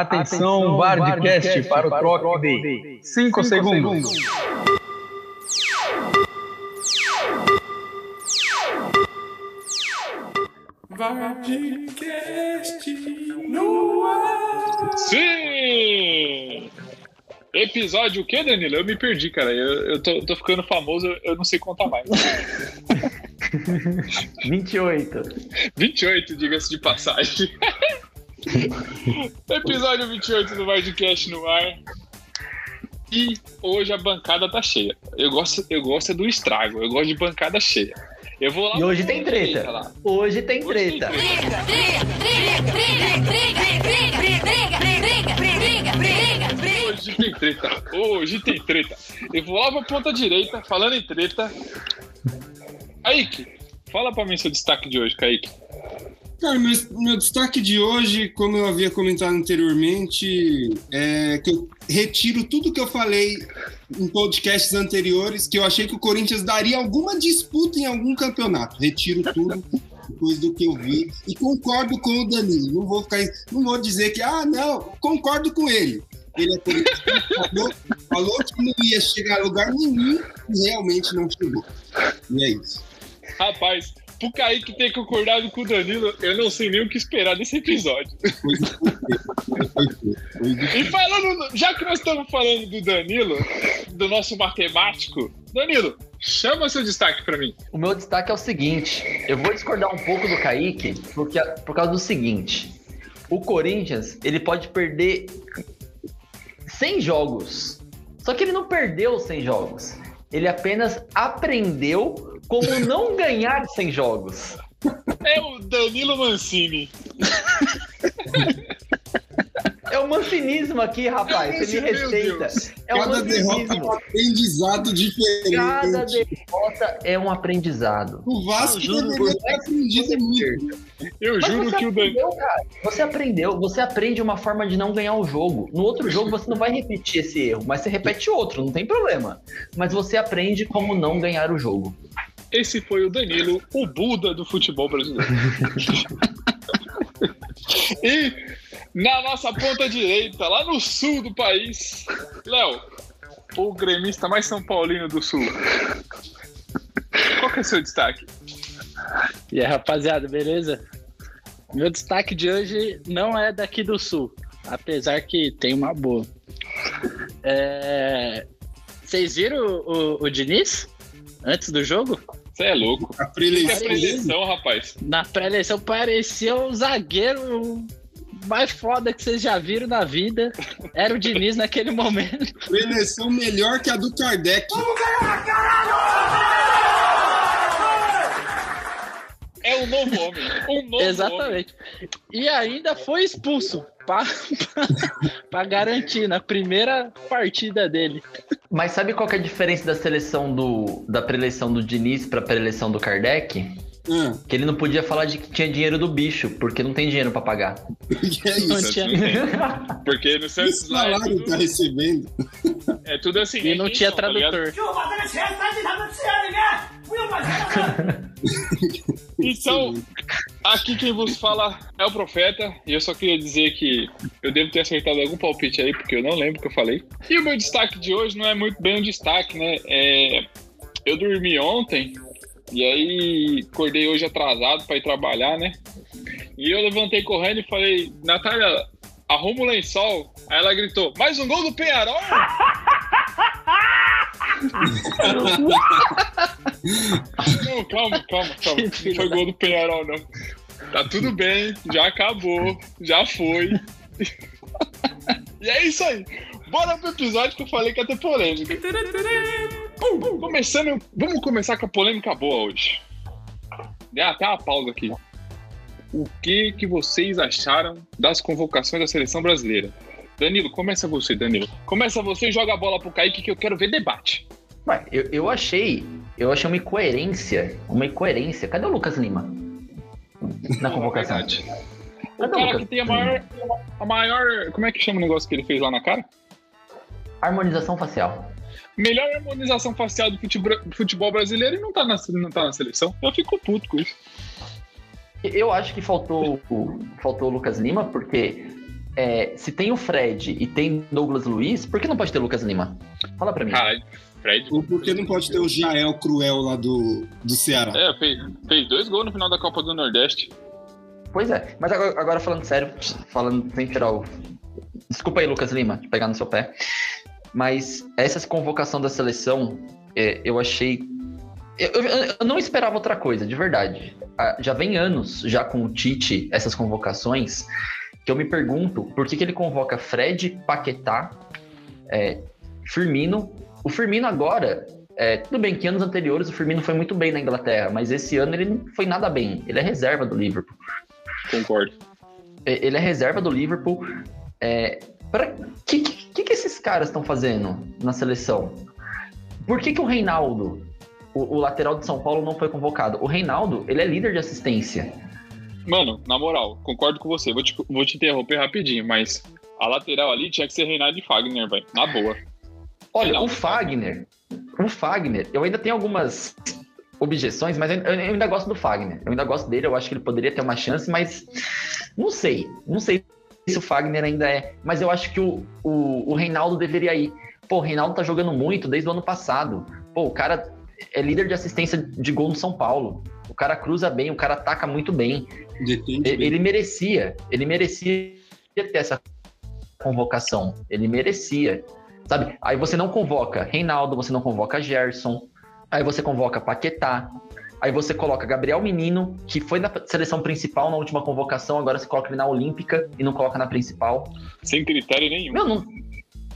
Atenção, Bardcast para o troque de 5 segundos. Vardcast no ar. Sim! Episódio o quê, Danilo? Eu me perdi, cara. Eu, eu tô, tô ficando famoso, eu não sei contar mais. 28. 28, diga-se de passagem. Episódio 28 do Vardcast no ar. E hoje a bancada tá cheia. Eu gosto, eu gosto é do estrago, eu gosto de bancada cheia. Eu vou lá E hoje tem treta. lá. Hoje tem Hoje tem treta. Hoje tem treta. Hoje tem treta. Eu vou lá pra ponta direita, falando em treta. Kaique, fala pra mim seu destaque de hoje, Kaique. Cara, mas meu destaque de hoje, como eu havia comentado anteriormente, é que eu retiro tudo que eu falei em podcasts anteriores, que eu achei que o Corinthians daria alguma disputa em algum campeonato. Retiro tudo depois do que eu vi e concordo com o Danilo. Não vou ficar, não vou dizer que ah, não, concordo com ele. Ele é falou, falou que não ia chegar a lugar nenhum e realmente não chegou. E é isso. Rapaz, pro Kaique ter concordado com o Danilo, eu não sei nem o que esperar desse episódio. E falando, já que nós estamos falando do Danilo, do nosso matemático, Danilo, chama seu destaque pra mim. O meu destaque é o seguinte: eu vou discordar um pouco do Kaique porque, por causa do seguinte. O Corinthians, ele pode perder 100 jogos. Só que ele não perdeu 100 jogos. Ele apenas aprendeu como não ganhar 100 jogos. É o Danilo Mancini. É o mancinismo aqui, rapaz. Me Deus. respeita. É Cada derrota é um aprendizado diferente. Cada derrota é um aprendizado. O Vasco Eu juro deveria ter aprendido muito. Eu Mas juro você que o Danilo. Você aprendeu, você aprende uma forma de não ganhar o jogo. No outro jogo você não vai repetir esse erro, mas você repete outro, não tem problema. Mas você aprende como não ganhar o jogo. Esse foi o Danilo, o Buda do futebol brasileiro. e na nossa ponta direita, lá no sul do país, Léo, o gremista mais São Paulino do sul. Qual que é o seu destaque? E aí, rapaziada, beleza? Meu destaque de hoje não é daqui do sul, apesar que tem uma boa. É, Vocês viram o, o, o Diniz antes do jogo? Você é louco. A Que é preleção, rapaz. Na pré-eleição parecia o zagueiro mais foda que vocês já viram na vida. Era o Diniz naquele momento. Preleição melhor que a do Kardec. É um novo homem. Homem. Exatamente. E ainda foi expulso para garantir na primeira partida dele. Mas sabe qual que é a diferença da seleção do da preeleição do Diniz para preeleição do Kardec? Ah, Que ele não podia falar de que tinha dinheiro do bicho, porque não tem dinheiro pra pagar. é Não isso? tinha- Porque no Que Santos lá é salário tá tudo, recebendo? é tudo assim. E não tinha tá tradutor. 就 Então, aqui quem vos fala é o Profeta, e eu só queria dizer que eu devo ter acertado algum palpite aí, porque eu não lembro o que eu falei. E o meu destaque de hoje não é muito bem um destaque, né? É, eu dormi ontem, e aí acordei hoje atrasado para ir trabalhar, né? E eu levantei correndo e falei, Natália, arruma o lençol. Aí ela gritou, mais um gol do Penharol? Não, calma, calma, calma. Não foi gol do Penharol, não. Tá tudo bem, já acabou, já foi. E é isso aí. Bora pro episódio que eu falei que ia ter polêmica. Começando, vamos começar com a polêmica boa hoje. Dá até uma pausa aqui. O que que vocês acharam das convocações da seleção brasileira? Danilo, começa você, Danilo. Começa você e joga a bola pro Kaique que eu quero ver debate. Ué, eu, eu achei. Eu achei uma incoerência. Uma incoerência. Cadê o Lucas Lima? Na convocação. verdade. O cara Lucas que tem a maior, a maior. Como é que chama o negócio que ele fez lá na cara? Harmonização facial. Melhor harmonização facial do futebol, futebol brasileiro e não tá, na, não tá na seleção. Eu fico puto com isso. Eu acho que faltou, o- faltou o Lucas Lima, porque é, se tem o Fred e tem Douglas Luiz, por que não pode ter Lucas Lima? Fala pra mim. Caralho, Fred. Ou por que não pode ter o Jael Cruel lá do, do Ceará? É, fez, fez dois gols no final da Copa do Nordeste. Pois é, mas agora, agora falando sério, falando sem tirar o. Desculpa aí, Lucas Lima, de pegar no seu pé. Mas essa convocação da seleção, é, eu achei. Eu, eu- eu não esperava outra coisa, de verdade. Ah, Já vem anos já com o Tite, essas convocações, que eu me pergunto por que, que ele convoca Fred, Paquetá, é, Firmino. O Firmino agora, é, tudo bem que anos anteriores o Firmino foi muito bem na Inglaterra, mas esse ano ele não foi nada bem. Ele é reserva do Liverpool. Concordo. Ele é reserva do Liverpool. É, para que, que que esses caras estão fazendo na seleção? Por que, que o Reinaldo, o, o lateral de São Paulo, não foi convocado? O Reinaldo, ele é líder de assistência. Mano, na moral, concordo com você. Vou te, vou te interromper rapidinho, mas a lateral ali tinha que ser Reinaldo e Fagner, velho. Na boa. Olha, Reinaldo. o Fagner, o Fagner, eu ainda tenho algumas objeções, mas eu, eu ainda gosto do Fagner. Eu ainda gosto dele, eu acho que ele poderia ter uma chance, mas não sei. Não sei se o Fagner ainda é. Mas eu acho que o, o, o Reinaldo deveria ir. Pô, o Reinaldo tá jogando muito desde o ano passado. Pô, o cara é líder de assistência de gol no São Paulo. O cara cruza bem, o cara ataca muito bem. Defende Ele, bem. ele merecia, ele merecia ter essa convocação. Ele merecia. Sabe? Aí você não convoca Reinaldo, você não convoca Gerson, aí você convoca Paquetá, aí você coloca Gabriel Menino, que foi na seleção principal na última convocação, agora você coloca ele na Olímpica e não coloca na principal. Sem critério nenhum. Meu, não-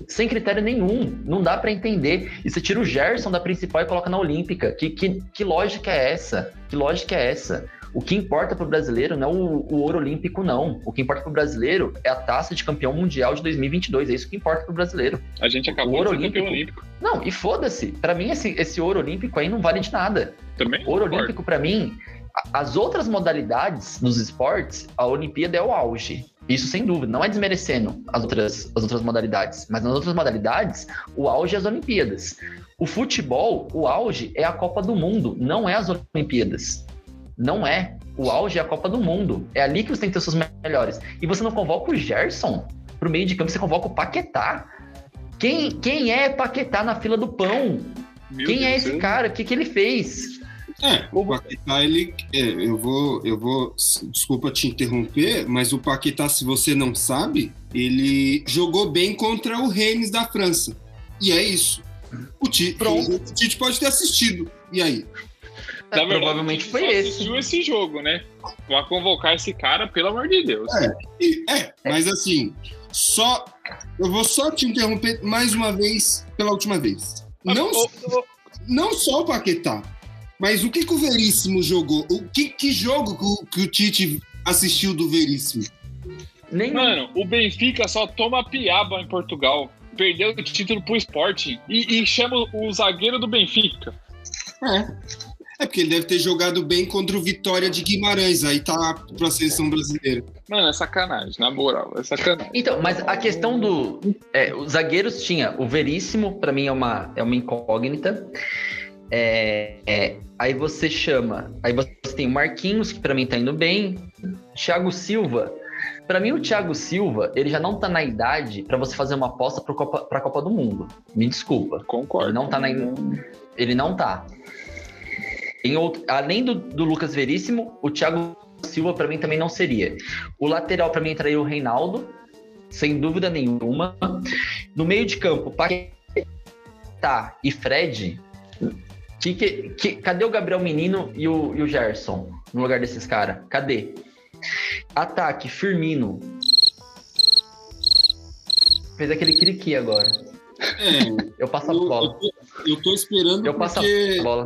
sem critério nenhum, não dá pra entender. E você tira o Gerson da principal e coloca na Olímpica. Que, que, que lógica é essa? Que lógica é essa? O que importa pro brasileiro não é o, o ouro olímpico, não. O que importa pro brasileiro é a taça de campeão mundial de 2022. É isso que importa pro brasileiro. A gente acabou O ouro de ser campeão olímpico. olímpico. Não, e foda-se. Pra mim, esse, esse ouro olímpico aí não vale de nada. Também? Ouro olímpico, pra mim, as outras modalidades nos esportes, a Olimpíada é o auge. Isso sem dúvida, não é desmerecendo as outras, as outras modalidades, mas nas outras modalidades, o auge é as Olimpíadas. O futebol, o auge é a Copa do Mundo, não é as Olimpíadas. Não é. O auge é a Copa do Mundo. É ali que você tem que ter seus melhores. E você não convoca o Gerson pro meio de campo, você convoca o Paquetá. Quem, quem é Paquetá na fila do pão? Meu Quem é Deus do esse céu. cara? O que, que ele fez? É, o Paquetá, ele. é, eu vou. Eu vou. Desculpa te interromper, mas o Paquetá, se você não sabe, ele jogou bem contra o Rennes da França. E é isso. O Tite, Pronto. o Tite pode ter assistido. E aí? Na verdade, É, Provavelmente foi só esse. assistiu esse jogo, né? Pra convocar esse cara, pelo amor de Deus. E- é, mas assim, só. Eu vou só te interromper mais uma vez, pela última vez. Não, Ô, ô, não só o Paquetá, mas o que, que o Veríssimo jogou? O que, que jogo que o, que o Tite assistiu do Veríssimo? Nem Mano, o Benfica só toma piaba em Portugal. Perdeu o título pro Sporting e, e chama o zagueiro do Benfica. É. É porque ele deve ter jogado bem contra o Vitória de Guimarães, aí tá pra seleção brasileira. Mano, é sacanagem, na moral, é sacanagem. Então, mas a questão do. É, os zagueiros tinha o Veríssimo, pra mim é uma, é uma incógnita. É, é, aí você chama. Aí você tem o Marquinhos, que pra mim tá indo bem. Thiago Silva. Pra mim, o Thiago Silva, ele já não tá na idade pra você fazer uma aposta pro Copa, pra Copa do Mundo. Me desculpa. Concordo. Ele não tá na. Ele não tá. Em outro, além do, do Lucas Veríssimo, o Thiago Silva pra mim também não seria. O lateral pra mim entraria o Reinaldo, sem dúvida nenhuma. No meio de campo, Paquetá e Fred. Que, que, que- cadê o Gabriel Menino e o, e o Gerson no lugar desses caras? Cadê? Ataque, Firmino. Fez aquele criqui agora. É, Eu passo a eu, bola. eu tô, eu tô esperando Eu passo porque a bola.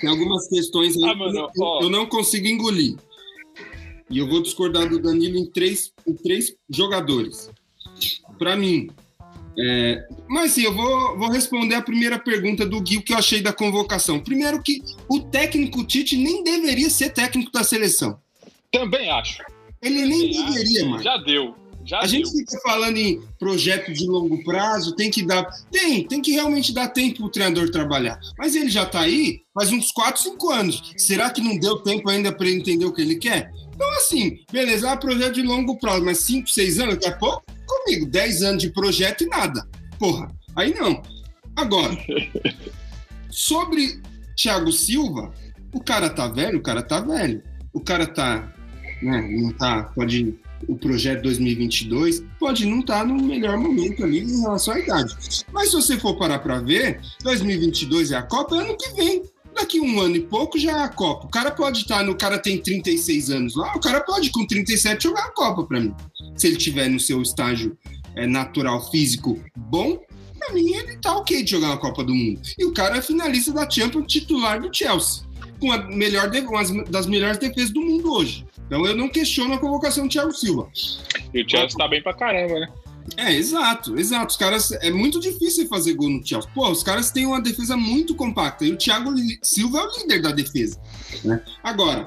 tem algumas questões aí Ah, mano, eu, ó. eu não consigo engolir. E eu vou discordar do Danilo em três, em três jogadores. Pra mim. É, mas sim, eu vou, vou responder a primeira pergunta do Gui, o que eu achei da convocação. Primeiro que o técnico Tite nem deveria ser técnico da seleção. Também acho. Ele nem Também deveria, acho. mano. Já deu. Já A deu. gente fica falando em projeto de longo prazo, tem que dar. Tem, tem que realmente dar tempo pro treinador trabalhar. Mas ele já tá aí faz uns 4, 5 anos. Será que não deu tempo ainda para ele entender o que ele quer? Então, assim, beleza, é um projeto de longo prazo, mas 5, 6 anos, daqui a pouco, comigo, 10 anos de projeto e nada. Porra, aí não. Agora, sobre Thiago Silva, o cara tá velho, o cara tá velho. O cara tá, né, não tá, pode o projeto 2022 pode não estar no melhor momento ali em relação à idade. Mas se você for parar para ver, 2022 é a Copa, é ano que vem. Daqui um ano e pouco já é a Copa. O cara pode estar no. O cara tem 36 anos lá, o cara pode com 37 jogar a Copa para mim. Se ele tiver no seu estágio é, natural físico bom, pra mim ele tá ok de jogar na Copa do Mundo. E o cara é finalista da Champions titular do Chelsea. Com a melhor, uma das melhores defesas do mundo hoje. Então eu não questiono a convocação do Thiago Silva. E o Chelsea tá bem pra caramba, né? É, exato, exato. Os caras. É muito difícil fazer gol no Chelsea. Pô, os caras têm uma defesa muito compacta. E o Thiago Silva é o líder da defesa. Né? Agora,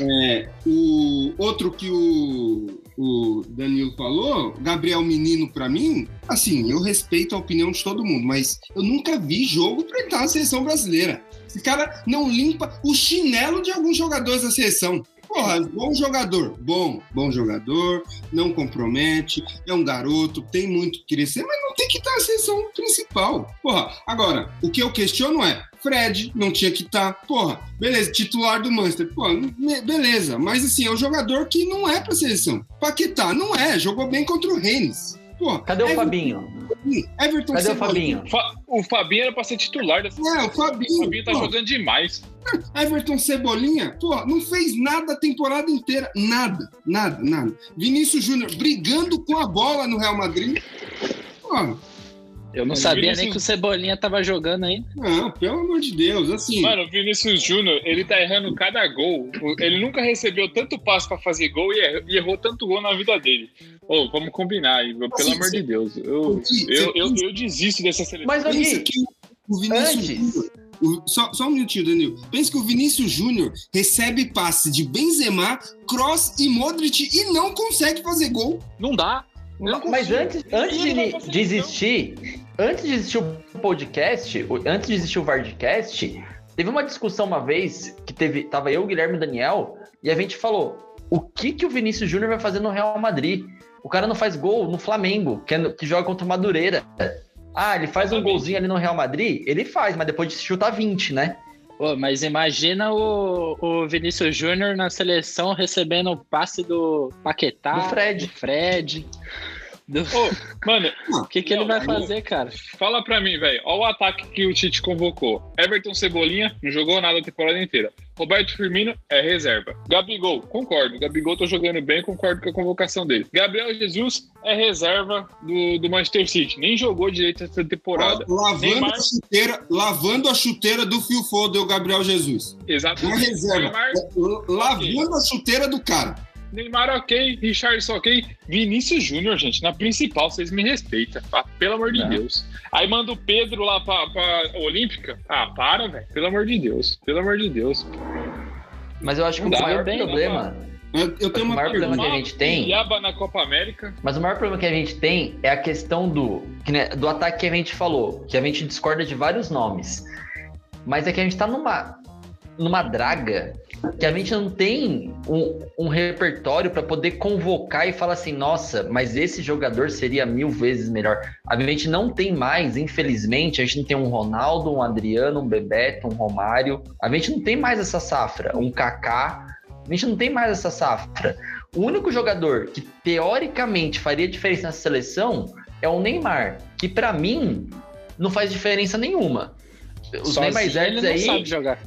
é, o outro que o, o Danilo falou, Gabriel Menino, para mim, assim, eu respeito a opinião de todo mundo, mas eu nunca vi jogo pra entrar na seleção brasileira. Esse cara não limpa o chinelo de alguns jogadores da seleção. Porra, bom jogador, bom, bom jogador, não compromete, é um garoto, tem muito que crescer, mas não tem que estar na seleção principal. Porra, agora, o que eu questiono é, Fred não tinha que estar, porra, beleza, titular do Manchester, porra, beleza, mas assim, é um jogador que não é pra seleção. Paquetá, não é, jogou bem contra o Rennes. Pô, Cadê Everton, o Fabinho? Everton Cadê o Fabinho? Fa o Fabinho era pra ser titular dessa É, o Fabinho. O Fabinho tá pô. jogando demais. Everton Cebolinha, pô, não fez nada a temporada inteira. Nada, nada, nada. Vinícius Júnior brigando com a bola no Real Madrid. Pô, eu não sabia Vinícius... nem que o Cebolinha tava jogando aí. Não, pelo amor de Deus, assim. Mano, o Vinícius Júnior, ele tá errando cada gol. Ele nunca recebeu tanto passo para fazer gol e errou, e errou, tanto gol na vida dele. Ô, oh, vamos combinar aí, pelo assim, amor de Deus. Eu, eu, eu, eu, desisto dessa seleção. Mas, Gui, o Vinícius Júnior. Só, só, um minutinho, Danilo. Pensa que o Vinícius Júnior recebe passe de Benzema, Cross e Modric e não consegue fazer gol. Não dá. Não Mas antes, antes de, de existir, antes de existir o podcast, antes de existir o Vardcast, teve uma discussão uma vez que teve, tava eu, Guilherme e o Daniel, e a gente falou: o que que o Vinícius Júnior vai fazer no Real Madrid? O cara não faz gol no Flamengo, que, é, que joga contra o Madureira. Ah, ele faz um golzinho ali no Real Madrid? Ele faz, mas depois de chutar 20, né? Pô, mas imagina o, o Vinícius Júnior na seleção recebendo o passe do Paquetá, do Fred. Fred. Do... Ô, mano, o que, que ele vai fazer, cara? Fala pra mim, velho. Olha o ataque que o Tite convocou. Everton Cebolinha não jogou nada a temporada inteira. Roberto Firmino é reserva. Gabigol, concordo. Gabigol tá jogando bem, concordo com a convocação dele. Gabriel Jesus é reserva do, do Manchester City. Nem jogou direito essa temporada. Lavando, Neymar... a, chuteira, lavando a chuteira do Phil Foden, o Gabriel Jesus. Exatamente. é reserva. Neymar... Lavando okay. a chuteira do cara. Neymar ok, Richardson ok, Vinícius Júnior, gente, na principal, vocês me respeitam, tá? pelo amor de é. Deus. Aí manda o Pedro lá pra, pra Olímpica. Ah, para, velho, pelo amor de Deus, pelo amor de Deus. Mas eu acho que o maior bem, problema. Eu, eu tenho o maior problema que a gente tem. Iaba na Copa América. Mas o maior problema que a gente tem é a questão do, do ataque que a gente falou, que a gente discorda de vários nomes. Mas é que a gente tá numa, numa draga que a gente não tem um, um repertório para poder convocar e falar assim, nossa, mas esse jogador seria mil vezes melhor. A gente não tem mais, infelizmente, a gente não tem um Ronaldo, um Adriano, um Bebeto, um Romário. A gente não tem mais essa safra, um Kaká. A gente não tem mais essa safra. O único jogador que teoricamente faria diferença nessa seleção é o Neymar, que para mim não faz diferença nenhuma. Os Neymar Neymar ele não aí sabe jogar.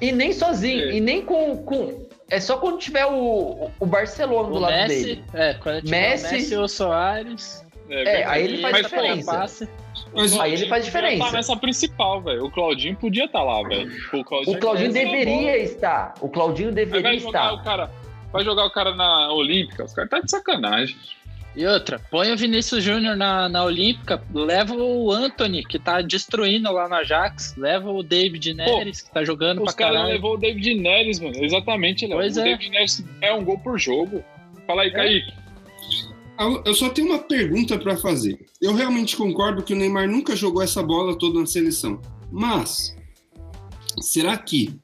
E nem sozinho, é. e nem com, com. É só quando tiver o, o Barcelona o do lado Messi, dele. É, quando tiver Messi, o Messi ou Soares. É, é aí ele faz diferença. Mas aí ele faz diferença. Tá nessa principal, velho. O Claudinho podia estar tá lá, velho. O Claudinho, o Claudinho deveria estar. O Claudinho deveria vai estar. O cara, vai jogar o cara na Olímpica. Os caras tá de sacanagem. E outra, põe o Vinícius Júnior na, na Olímpica, leva o Anthony, que tá destruindo lá na Ajax, leva o David Neres, Pô, que tá jogando pra caralho. Os caras levou o David Neres, mano. Exatamente, Léo. Pois o é. David Neres é um gol por jogo. Fala aí, é. Kaique. Eu só tenho uma pergunta para fazer. Eu realmente concordo que o Neymar nunca jogou essa bola toda na seleção. Mas, será que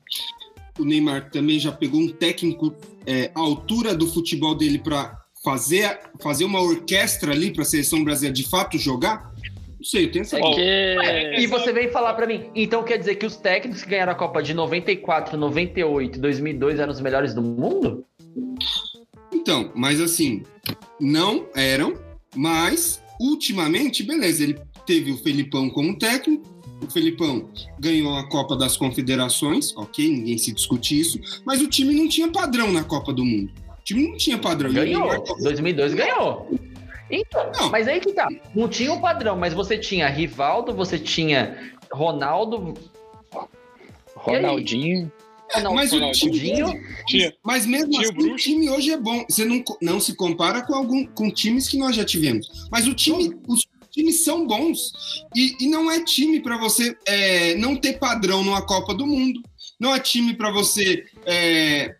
o Neymar também já pegou um técnico é, à altura do futebol dele para fazer, fazer uma orquestra ali para a seleção brasileira de fato jogar? Não sei, eu tenho essa É que. E você vem falar pra mim, então quer dizer que os técnicos que ganharam a Copa de 94, 98 2002 eram os melhores do mundo? Então, mas assim, não eram, mas ultimamente, beleza, ele teve o Felipão como técnico, o Felipão ganhou a Copa das Confederações, ok, ninguém se discute isso, mas o time não tinha padrão na Copa do Mundo. O time não tinha padrão. Ganhou. Neymar- 2002 ganhou. Então, Não. mas aí que tá. Não tinha o padrão, mas você tinha Rivaldo, você tinha Ronaldo, Ronaldinho. Mas o Ronaldinho. time, mas mesmo Tinha o assim, o time hoje é bom. Você não, não se compara com algum com times que nós já tivemos. Mas o time, os times são bons e, e não é time para você é, não ter padrão numa Copa do Mundo. Não é time para você é,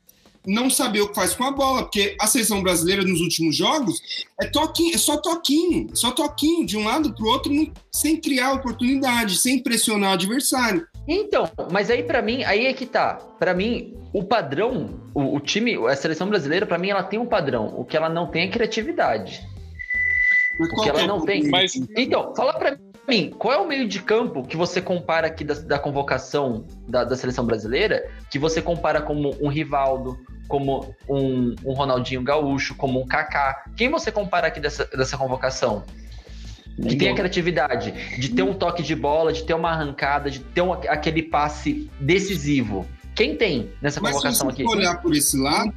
não saber o que faz com a bola, porque a seleção brasileira nos últimos jogos é toquinho, é só toquinho, só toquinho de um lado para o outro, sem criar oportunidade, sem pressionar o adversário. Então, mas aí pra mim, aí é que tá. Pra mim, o padrão, o, o time, a seleção brasileira, pra mim, ela tem um padrão. O que ela não tem é criatividade. Mas O que ela é não tem. Mas Então, fala pra mim, qual é o meio de campo que você compara aqui da, da convocação da, da seleção brasileira, que você compara como um Rivaldo, como um, um Ronaldinho Gaúcho, como um Kaká? Quem você compara aqui dessa, dessa convocação? Que tem a criatividade de ter um toque de bola, de ter uma arrancada, de ter um- aquele passe decisivo. Quem tem nessa Mas se convocação você aqui? olhar por esse lado,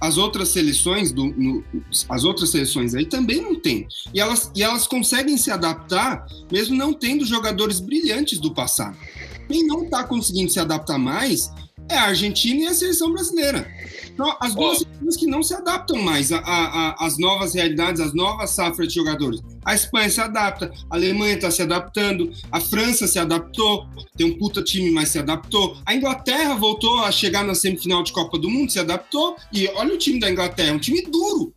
as outras seleções do, no- as outras seleções aí também não tem. E elas, e elas conseguem se adaptar, mesmo não tendo jogadores brilhantes do passado. Quem não está conseguindo se adaptar mais é a Argentina e a seleção brasileira. Então, as duas Ó. seleções que não se adaptam mais às novas realidades, às novas safras de jogadores. A Espanha se adapta, a Alemanha está se adaptando, a França se adaptou, tem um puta time, mas se adaptou. A Inglaterra voltou a chegar na semifinal de Copa do Mundo, se adaptou. E olha o time da Inglaterra, um time duro.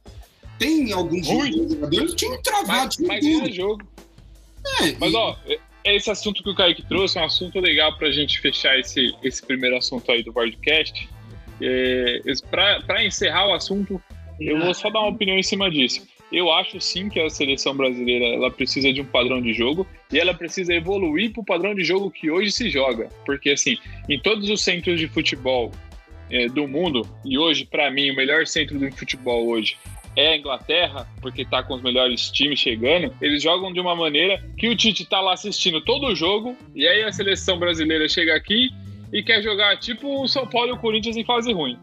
Tem alguns jogadores, um time travado, mas, time mas duro. ganha jogo. É, Mas e- ó, esse assunto que o Kaique trouxe é um assunto legal pra gente fechar esse, esse primeiro assunto aí do podcast. É, pra encerrar o assunto, eu vou só dar uma opinião em cima disso. Eu acho sim que a seleção brasileira ela precisa de um padrão de jogo e ela precisa evoluir para o padrão de jogo que hoje se joga. Porque, assim, em todos os centros de futebol é, do mundo, e hoje, para mim, o melhor centro de futebol hoje é a Inglaterra, porque tá com os melhores times chegando, eles jogam de uma maneira que o Tite tá lá assistindo todo o jogo, e aí a seleção brasileira chega aqui e quer jogar tipo o São Paulo e o Corinthians em fase ruim.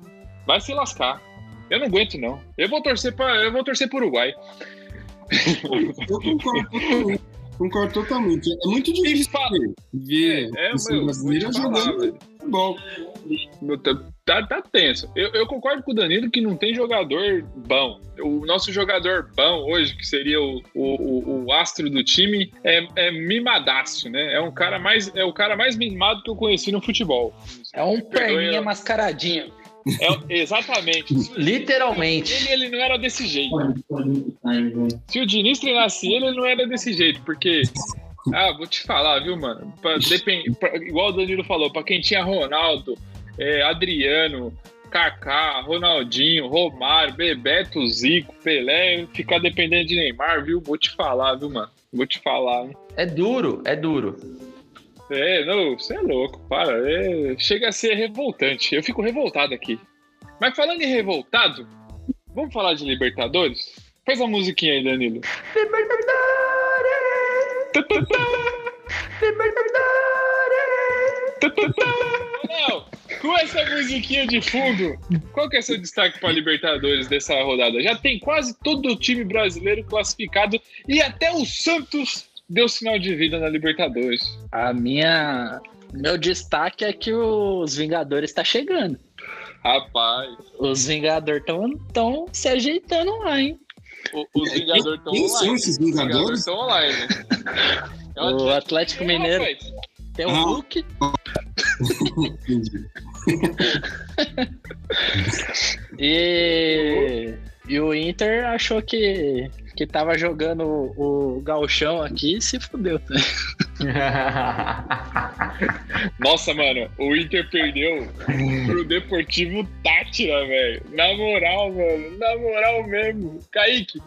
Vai se lascar. Eu não aguento, não. Eu vou torcer para, eu vou torcer pro Uruguai. Eu concordo totalmente. Concordo totalmente. É muito difícil ver É, seleção meu, falar, jogando futebol. Tá, tá, tá tenso. Eu, eu concordo com o Danilo que não tem jogador bom. O nosso jogador bom hoje, que seria o, o, o- astro do time, é, é mimadaço, né? É um cara mais, é o cara mais mimado que eu conheci no futebol. É um perninha mascaradinho. É, exatamente. Literalmente. Ele, ele não era desse jeito. Se o Diniz treinasse ele, ele não era desse jeito, porque. Ah, vou te falar, viu, mano? Pra, depen- pra- igual o Danilo falou, pra quem tinha Ronaldo, é, Adriano, Kaká, Ronaldinho, Romário, Bebeto, Zico, Pelé, ficar dependendo de Neymar, viu? Vou te falar, viu, mano? Vou te falar. hein? É duro, é duro. É, não, você é louco, para. é- chega a ser revoltante. Eu fico revoltado aqui. Mas falando em revoltado, vamos falar de Libertadores? Faz a musiquinha aí, Danilo. Não, com essa musiquinha de fundo, qual que é seu destaque para Libertadores dessa rodada? Já tem quase todo o time brasileiro classificado e até o Santos deu sinal de vida na Libertadores. A minha. Meu destaque é que os Vingadores tá chegando. Rapaz, Os Vingadores estão tão se ajeitando lá, hein? o- os Vingadores estão Quem são online. esses Os Vingadores Vingadores? estão online. É O Atlético Mineiro rapaz. tem o Ah. Hulk. Entendi. E, e o Inter achou que, que tava jogando o, o galchão aqui se fudeu. Tá? Nossa, mano, o Inter perdeu pro Deportivo Tátira, velho. Na moral, mano. Na moral mesmo. Kaique,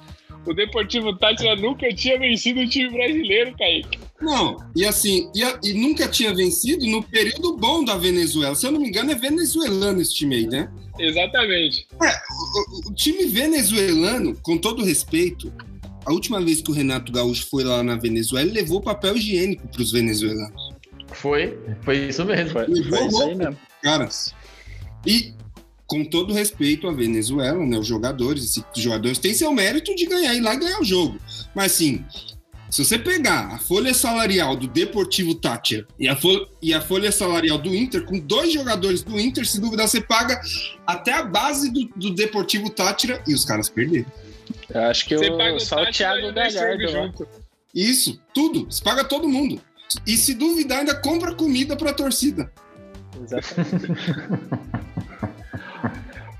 o Deportivo Tátira nunca tinha vencido o time brasileiro, Kaique. Não, e assim, e, a- e nunca tinha vencido no período bom da Venezuela. Se eu não me engano, é venezuelano esse time aí, né? Exatamente. O, o time venezuelano, com todo respeito, a última vez que o Renato Gaúcho foi lá na Venezuela, ele levou papel higiênico para os venezuelanos. Foi, foi isso mesmo. Foi, Levou foi isso aí mesmo. caras. E com todo respeito à Venezuela, né? Os jogadores, esses jogadores têm seu mérito de ganhar ir lá e ganhar o jogo. Mas assim, se você pegar a folha salarial do Deportivo Tátira e a, fol- e a folha salarial do Inter, com dois jogadores do Inter, se duvidar, você paga até a base do, do Deportivo Tátira e os caras perderam. Eu acho que Você o, paga o só o Thiago Galhardo. lá. junto. Isso, tudo. Você paga todo mundo. E se duvidar, ainda compra comida pra torcida. Exatamente.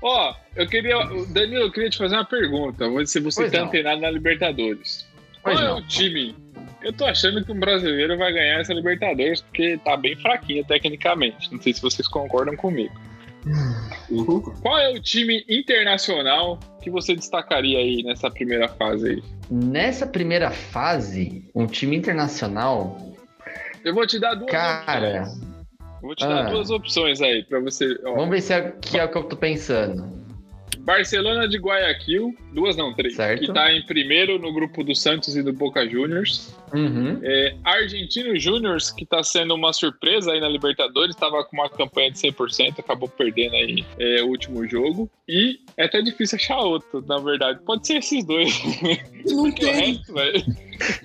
Ó, eu queria. Danilo, eu queria te fazer uma pergunta. Se você Pois tá não. antenado na Libertadores. Qual é o time? Eu tô achando que um brasileiro vai ganhar essa Libertadores porque tá bem fraquinha tecnicamente. Não sei se vocês concordam comigo. Qual é o time internacional que você destacaria aí nessa primeira fase aí? Nessa primeira fase, um time internacional, Eu vou te dar duas cara, opções. Eu vou te dar Ah. duas opções aí pra você. ó. vamos ver se é, que é o que eu tô pensando. Barcelona de Guayaquil, duas não, três. Certo. Que tá em primeiro no grupo do Santos e do Boca Juniors. Uhum. É, Argentino Júnior, que tá sendo uma surpresa aí na Libertadores, tava com uma campanha de 100%, acabou perdendo aí é, o último jogo. E é até difícil achar outro, na verdade. Pode ser esses dois. Não o tem. resto, velho.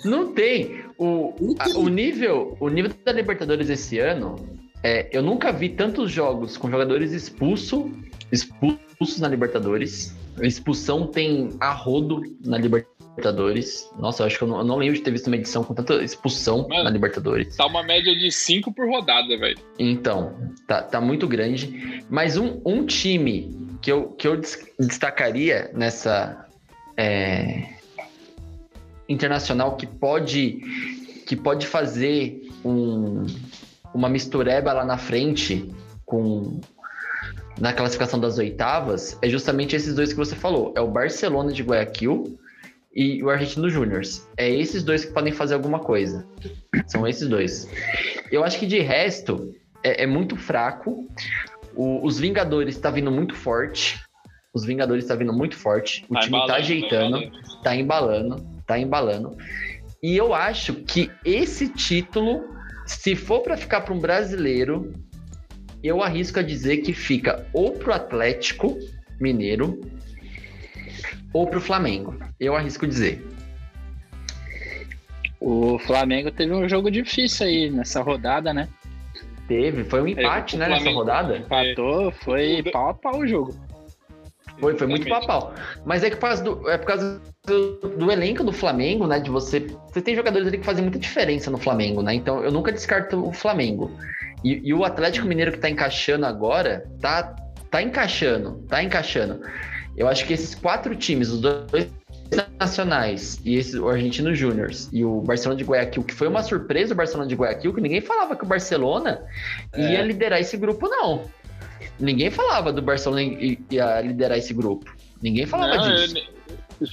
Não tem. O, a- o, nível, o nível da Libertadores esse ano, é, eu nunca vi tantos jogos com jogadores expulso, expulsos na Libertadores. Expulsão tem a rodo na Libertadores. Nossa, eu acho que eu não, eu não lembro de ter visto uma edição com tanta expulsão Mano. na Libertadores. Tá uma média de 5 por rodada, velho. Então, tá, tá muito grande. Mas um, um time que eu, que eu des- destacaria nessa é, internacional que pode, que pode fazer um, uma mistureba lá na frente com na classificação das oitavas é justamente esses dois que você falou. É o Barcelona de Guayaquil e o Argentino Júnior. É esses dois que podem fazer alguma coisa. São esses dois. Eu acho que de resto é, é muito fraco. O- os Vingadores tá vindo muito forte. Os Vingadores tá vindo muito forte. O Tá time tá embalando, ajeitando, embalando. tá embalando, tá embalando. E eu acho que esse título, se for pra ficar para um brasileiro, eu arrisco a dizer que fica ou pro Atlético Mineiro ou pro Flamengo. Eu arrisco dizer. O Flamengo teve um jogo difícil aí nessa rodada, né? Teve, foi um empate, o né, nessa rodada? Empatou, foi pau a pau o jogo. Foi, foi muito papal. Mas é que por causa do, é por causa do, do elenco do Flamengo, né? De você. Você tem jogadores ali que fazem muita diferença no Flamengo, né? Então eu nunca descarto o Flamengo. E, e o Atlético Mineiro que tá encaixando agora, tá, tá encaixando, tá encaixando. Eu acho que esses quatro times, os dois nacionais, e esse, o Argentino Júnior e o Barcelona de Guayaquil, que foi uma surpresa o Barcelona de Guayaquil, que ninguém falava que o Barcelona É. ia liderar esse grupo, não. Ninguém falava do Barcelona ia liderar esse grupo. Ninguém falava Não, disso. ele-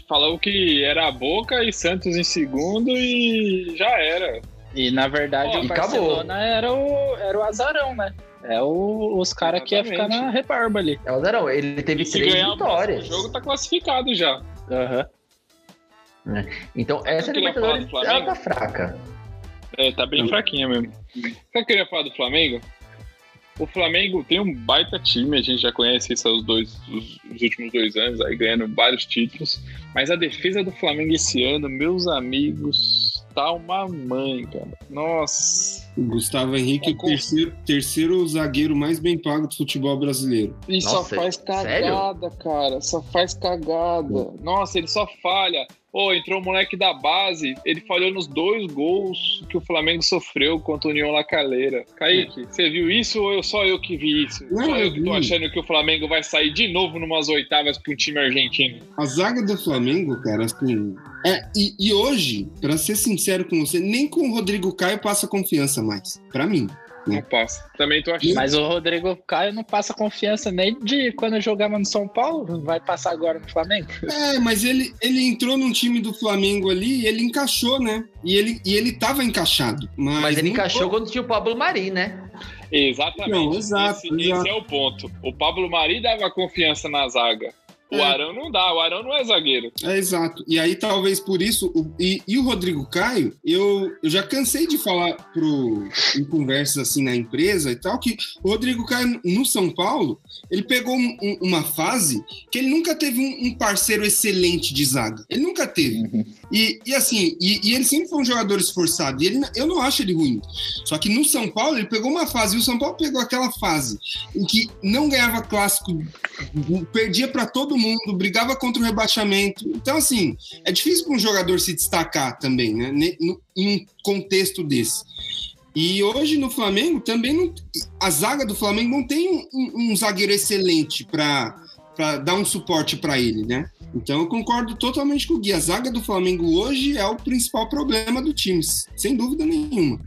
Falou que era Boca e Santos em segundo e já era. E na verdade o Barcelona era o, era o azarão, né? É o, os caras que ia ficar na rebarba ali. É o Zerão, ele teve E três ganhar o vitórias. jogo, tá classificado já. Aham. Então, essa Libertadores, ela tá fraca. É, tá bem fraquinha mesmo. Eu queria falar do Flamengo? O Flamengo tem um baita time, a gente já conhece isso os dois, os, os últimos dois anos, aí ganhando vários títulos. Mas a defesa do Flamengo esse ano, meus amigos, tá uma mãe, cara. Nossa. O Gustavo Henrique é o terceiro, terceiro zagueiro mais bem pago do futebol brasileiro. E só Nossa, faz sério? cagada, cara. Só faz cagada. Nossa, ele só falha. Ô, entrou o moleque da base, ele falhou nos dois gols que o Flamengo sofreu contra o União La Calera. Kaique, você viu isso ou eu, só eu que vi isso? Não, só eu que tô achando que o Flamengo vai sair de novo numas oitavas pro time argentino. A zaga do Flamengo, cara, assim. É, e, e hoje, pra ser sincero com você, nem com o Rodrigo Caio passa confiança mais. Pra mim. Não passa. Também tô achando. Mas o Rodrigo Caio não passa confiança nem de quando jogava no São Paulo, vai passar agora no Flamengo. É, mas ele, ele entrou num time do Flamengo ali e ele encaixou, né? E ele, e ele tava encaixado. Mas, Mas ele encaixou foi- quando tinha o Pablo Mari, né? Exatamente. Não, exato, esse, exato. esse é o ponto. O Pablo Mari dava confiança na zaga. O É. Arão não dá, o Arão não é zagueiro. É, exato. E aí, talvez por isso. o- e, e o Rodrigo Caio, eu, eu já cansei de falar pro, em conversas assim na empresa e tal, que o Rodrigo Caio, no São Paulo, ele pegou um- um- uma fase que ele nunca teve um, um parceiro excelente de zaga. Ele nunca teve. E, e assim, e, e ele sempre foi um jogador esforçado. E ele, eu não acho ele ruim. Só que no São Paulo, ele pegou uma fase, e o São Paulo pegou aquela fase em que não ganhava clássico, perdia para todo mundo, brigava contra o rebaixamento. Então, assim, é difícil para um jogador se destacar também, né? Em um contexto desse. E hoje no Flamengo também não, a zaga do Flamengo não tem um, um zagueiro excelente para dar um suporte para ele, né? Então eu concordo totalmente com o Gui. A zaga do Flamengo hoje é o principal problema do time, sem dúvida nenhuma.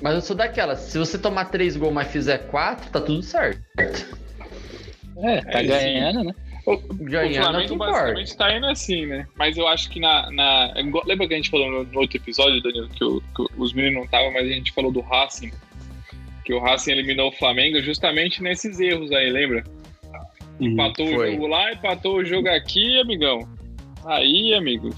Mas eu sou daquela, se você tomar três gols, mas fizer quatro, tá tudo certo. É, tá É, ganhando, né? O, Ganhando o o Flamengo basicamente tá indo assim, né? Mas eu acho que na. na lembra que a gente falou no, outro episódio, Danilo, que, o- que os meninos não estavam, mas a gente falou do Racing. Que o Racing eliminou o Flamengo justamente nesses erros aí, lembra? Empatou o Foi. jogo lá, empatou o jogo aqui, amigão. Aí, amigo.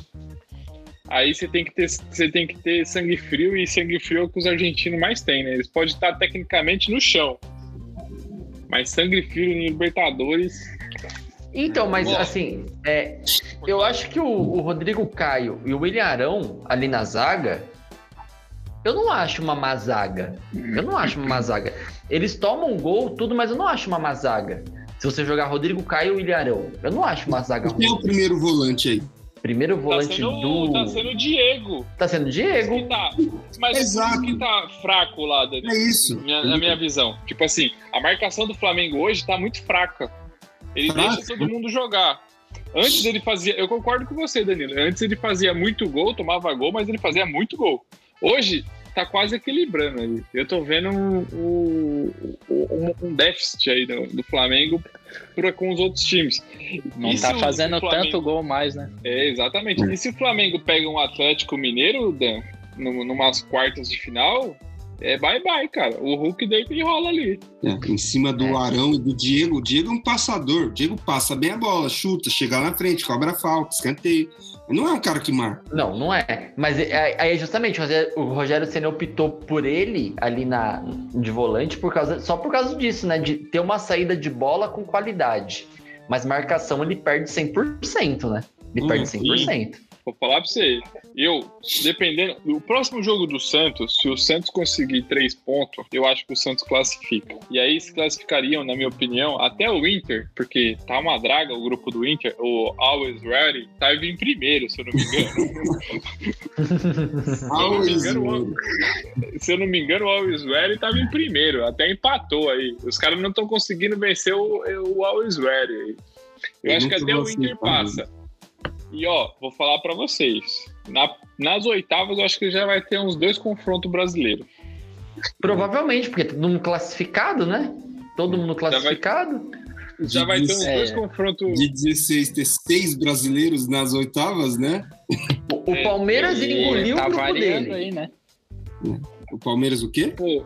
Aí você tem que ter, você tem que ter sangue frio e sangue frio é o que os argentinos mais têm, né? Eles podem estar tecnicamente no chão. Mas sangue frio em Libertadores. Então, mas Bom. assim, é, eu acho que o, o Rodrigo Caio e o William Arão ali na zaga, eu não acho uma má zaga. Eu não acho uma má zaga. Eles tomam um gol, tudo, mas eu não acho uma má zaga. Se você jogar Rodrigo Caio e William Arão, eu não acho uma zaga Quem é o primeiro volante aí? Primeiro Tá volante sendo, do. tá sendo o Diego. Tá sendo Que Diego. tá, mas Exato. que tá fraco lá, Dani. É isso. Minha- na minha visão. Tipo assim, a marcação do Flamengo hoje tá muito fraca. Ele deixa todo mundo jogar. Antes ele fazia. Eu concordo com você, Danilo. Antes ele fazia muito gol, tomava gol, mas ele fazia muito gol. Hoje tá quase equilibrando aí. Eu tô vendo um, um- um- déficit aí do, do Flamengo por, com os outros times. Não E tá fazendo Flamengo- tanto gol mais, né? É, exatamente. E se o Flamengo pega um Atlético Mineiro, Dan, num- numas quartas de final, é bye-bye, cara. O Hulk deita e rola ali. É, em cima do É. Arão e do Diego. O Diego é um passador. O Diego passa bem a bola, chuta, chega lá na frente, cobra falta, escanteio. Não é um cara que marca. Não, não é. Mas é- aí justamente o Rogério, o Rogério Senna optou por ele ali na de volante por causa só por causa disso, né? De ter uma saída de bola com qualidade. Mas marcação ele perde 100%, né? Ele Hum, perde 100%. Vou falar pra você. Eu, dependendo. O próximo jogo do Santos, se o Santos conseguir três pontos, eu acho que o Santos classifica. E aí se classificariam, na minha opinião, até o Inter, porque tá uma draga o grupo do Inter, o Always Ready, tá em primeiro, se eu não me engano. Se eu não me Always engano, o- se eu não me engano, o Always Ready tava em primeiro, até empatou aí. Os caras não estão conseguindo vencer o, o Always Ready. aí. Eu, Eu acho que até o Inter aceitar, passa. E ó, vou falar pra vocês. Na- nas oitavas, eu acho que já vai ter uns dois confrontos brasileiros. Provavelmente, porque todo mundo classificado, né? Todo mundo vai- classificado. Já vai ter uns É. dois confrontos. De 16 ter seis brasileiros nas oitavas, né? O, o É, Palmeiras e engoliu tá o grupo dele. aí, né? O Palmeiras o quê? Pô,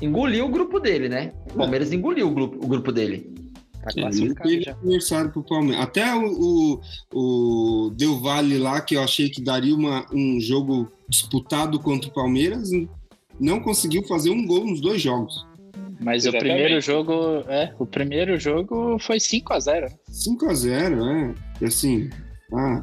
Engoliu o grupo dele, né? O Palmeiras engoliu o grupo, o grupo dele. Tá É, classificado teve já. adversário pro Palmeiras. Até o, o, o Del Valle lá, que eu achei que daria uma, um jogo disputado contra o Palmeiras, não conseguiu fazer um gol nos dois jogos. Mas o Exatamente. primeiro jogo, é, o primeiro jogo foi 5 a 0 né? 5x0, é. E Assim, ah,